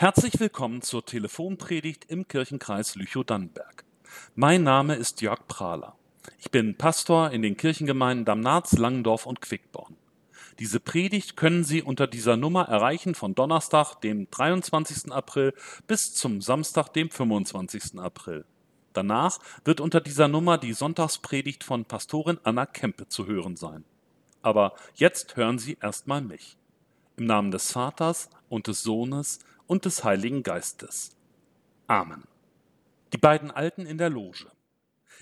Herzlich willkommen zur Telefonpredigt im Kirchenkreis Lüchow-Dannenberg. Mein Name ist Jörg Prahler. Ich bin Pastor in den Kirchengemeinden Damnatz, Langendorf und Quickborn. Diese Predigt können Sie unter dieser Nummer erreichen von Donnerstag, dem 23. April bis zum Samstag, dem 25. April. Danach wird unter dieser Nummer die Sonntagspredigt von Pastorin Anna Kempe zu hören sein. Aber jetzt hören Sie erstmal mich. Im Namen des Vaters und des Sohnes und des Heiligen Geistes. Amen. Die beiden Alten in der Loge.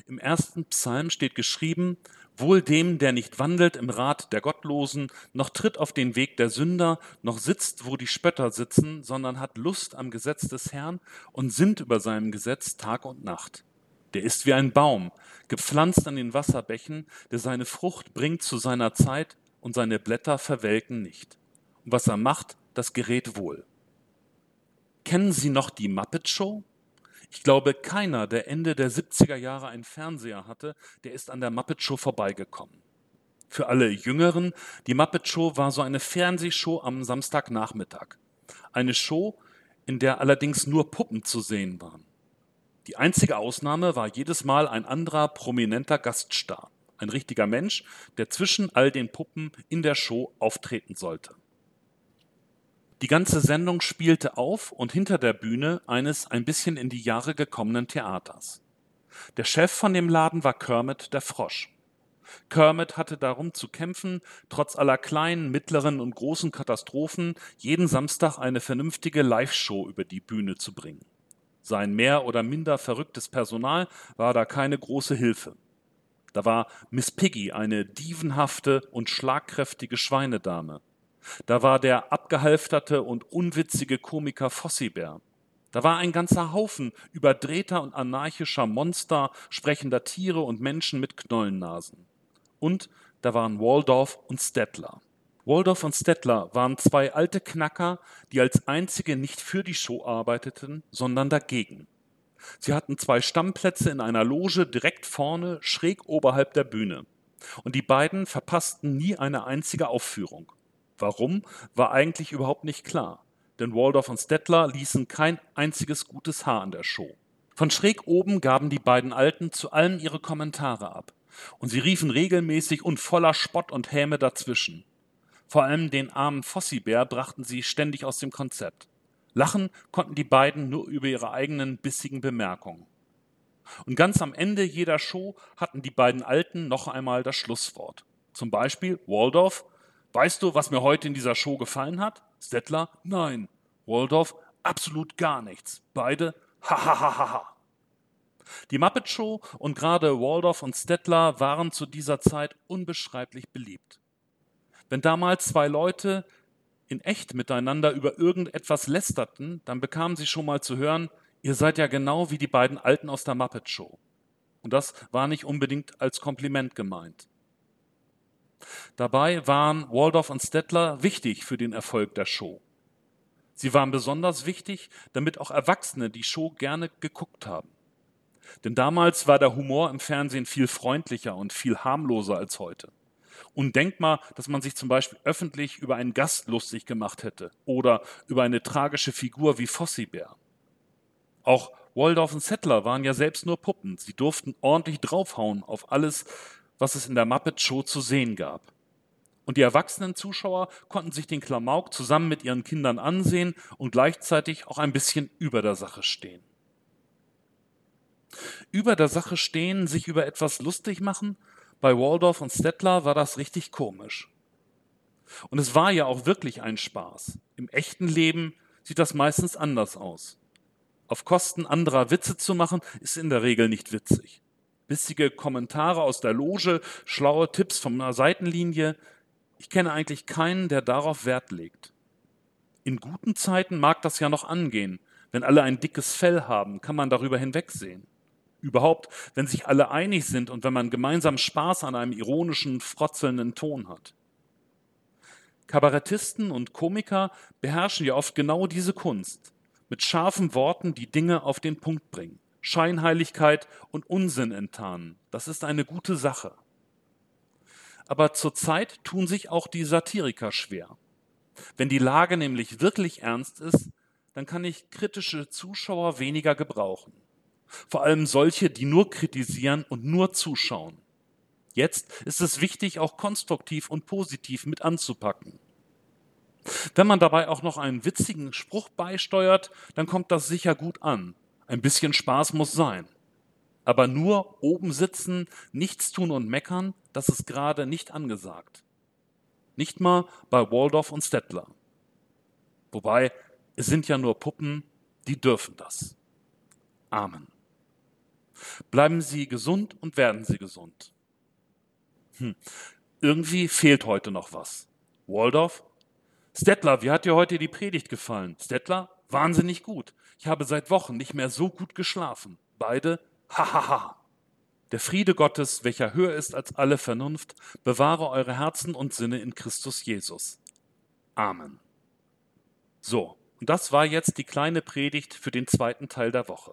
Im ersten Psalm steht geschrieben, Wohl dem, der nicht wandelt im Rat der Gottlosen, noch tritt auf den Weg der Sünder, noch sitzt, wo die Spötter sitzen, sondern hat Lust am Gesetz des Herrn und sinnt über seinem Gesetz Tag und Nacht. Der ist wie ein Baum, gepflanzt an den Wasserbächen, der seine Frucht bringt zu seiner Zeit und seine Blätter verwelken nicht. Und was er macht, das gerät wohl. Kennen Sie noch die Muppet Show? Ich glaube, keiner, der Ende der 70er Jahre einen Fernseher hatte, der ist an der Muppet Show vorbeigekommen. Für alle Jüngeren, die Muppet Show war so eine Fernsehshow am Samstagnachmittag. Eine Show, in der allerdings nur Puppen zu sehen waren. Die einzige Ausnahme war jedes Mal ein anderer prominenter Gaststar. Ein richtiger Mensch, der zwischen all den Puppen in der Show auftreten sollte. Die ganze Sendung spielte auf und hinter der Bühne eines ein bisschen in die Jahre gekommenen Theaters. Der Chef von dem Laden war Kermit der Frosch. Kermit hatte darum zu kämpfen, trotz aller kleinen, mittleren und großen Katastrophen jeden Samstag eine vernünftige Live-Show über die Bühne zu bringen. Sein mehr oder minder verrücktes Personal war da keine große Hilfe. Da war Miss Piggy, eine dievenhafte und schlagkräftige Schweinedame. Da war der abgehalfterte und unwitzige Komiker Fossibär. Da war ein ganzer Haufen überdrehter und anarchischer Monster, sprechender Tiere und Menschen mit Knollennasen. Und da waren Waldorf und Stettler. Waldorf und Stettler waren zwei alte Knacker, die als einzige nicht für die Show arbeiteten, sondern dagegen. Sie hatten zwei Stammplätze in einer Loge direkt vorne, schräg oberhalb der Bühne. Und die beiden verpassten nie eine einzige Aufführung. Warum, war eigentlich überhaupt nicht klar, denn Waldorf und Stettler ließen kein einziges gutes Haar an der Show. Von schräg oben gaben die beiden Alten zu allem ihre Kommentare ab, und sie riefen regelmäßig und voller Spott und Häme dazwischen. Vor allem den armen Fossibär brachten sie ständig aus dem Konzept. Lachen konnten die beiden nur über ihre eigenen bissigen Bemerkungen. Und ganz am Ende jeder Show hatten die beiden Alten noch einmal das Schlusswort. Zum Beispiel Waldorf Weißt du, was mir heute in dieser Show gefallen hat? Stettler? Nein. Waldorf? Absolut gar nichts. Beide? Hahaha. Die Muppet Show und gerade Waldorf und Stettler waren zu dieser Zeit unbeschreiblich beliebt. Wenn damals zwei Leute in echt miteinander über irgendetwas lästerten, dann bekamen sie schon mal zu hören, ihr seid ja genau wie die beiden Alten aus der Muppet Show. Und das war nicht unbedingt als Kompliment gemeint. Dabei waren Waldorf und Stettler wichtig für den Erfolg der Show. Sie waren besonders wichtig, damit auch Erwachsene die Show gerne geguckt haben. Denn damals war der Humor im Fernsehen viel freundlicher und viel harmloser als heute. Undenkbar, dass man sich zum Beispiel öffentlich über einen Gast lustig gemacht hätte oder über eine tragische Figur wie Fossibär. Auch Waldorf und Settler waren ja selbst nur Puppen. Sie durften ordentlich draufhauen auf alles, was es in der Muppet Show zu sehen gab. Und die erwachsenen Zuschauer konnten sich den Klamauk zusammen mit ihren Kindern ansehen und gleichzeitig auch ein bisschen über der Sache stehen. Über der Sache stehen, sich über etwas lustig machen, bei Waldorf und Stettler war das richtig komisch. Und es war ja auch wirklich ein Spaß. Im echten Leben sieht das meistens anders aus. Auf Kosten anderer Witze zu machen, ist in der Regel nicht witzig bissige Kommentare aus der Loge, schlaue Tipps von einer Seitenlinie. Ich kenne eigentlich keinen, der darauf Wert legt. In guten Zeiten mag das ja noch angehen. Wenn alle ein dickes Fell haben, kann man darüber hinwegsehen. Überhaupt, wenn sich alle einig sind und wenn man gemeinsam Spaß an einem ironischen, frotzelnden Ton hat. Kabarettisten und Komiker beherrschen ja oft genau diese Kunst, mit scharfen Worten die Dinge auf den Punkt bringen. Scheinheiligkeit und Unsinn enttarnen. Das ist eine gute Sache. Aber zurzeit tun sich auch die Satiriker schwer. Wenn die Lage nämlich wirklich ernst ist, dann kann ich kritische Zuschauer weniger gebrauchen. Vor allem solche, die nur kritisieren und nur zuschauen. Jetzt ist es wichtig, auch konstruktiv und positiv mit anzupacken. Wenn man dabei auch noch einen witzigen Spruch beisteuert, dann kommt das sicher gut an. Ein bisschen Spaß muss sein. Aber nur oben sitzen, nichts tun und meckern, das ist gerade nicht angesagt. Nicht mal bei Waldorf und Stettler. Wobei, es sind ja nur Puppen, die dürfen das. Amen. Bleiben Sie gesund und werden Sie gesund. Hm. Irgendwie fehlt heute noch was. Waldorf? Stettler, wie hat dir heute die Predigt gefallen? Stettler? Wahnsinnig gut. Ich habe seit Wochen nicht mehr so gut geschlafen. Beide? Hahaha. Der Friede Gottes, welcher höher ist als alle Vernunft, bewahre eure Herzen und Sinne in Christus Jesus. Amen. So, und das war jetzt die kleine Predigt für den zweiten Teil der Woche.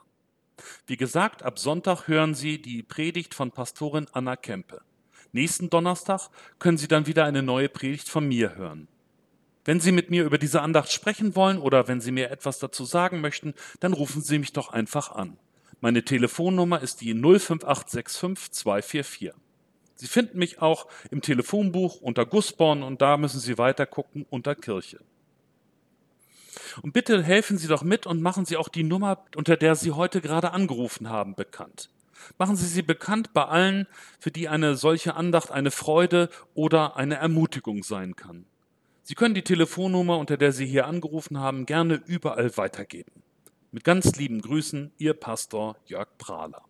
Wie gesagt, ab Sonntag hören Sie die Predigt von Pastorin Anna Kempe. Nächsten Donnerstag können Sie dann wieder eine neue Predigt von mir hören. Wenn Sie mit mir über diese Andacht sprechen wollen oder wenn Sie mir etwas dazu sagen möchten, dann rufen Sie mich doch einfach an. Meine Telefonnummer ist die 05865 244. Sie finden mich auch im Telefonbuch unter Gussborn und da müssen Sie weiter gucken unter Kirche. Und bitte helfen Sie doch mit und machen Sie auch die Nummer, unter der Sie heute gerade angerufen haben, bekannt. Machen Sie sie bekannt bei allen, für die eine solche Andacht eine Freude oder eine Ermutigung sein kann. Sie können die Telefonnummer, unter der Sie hier angerufen haben, gerne überall weitergeben. Mit ganz lieben Grüßen, Ihr Pastor Jörg Prahler.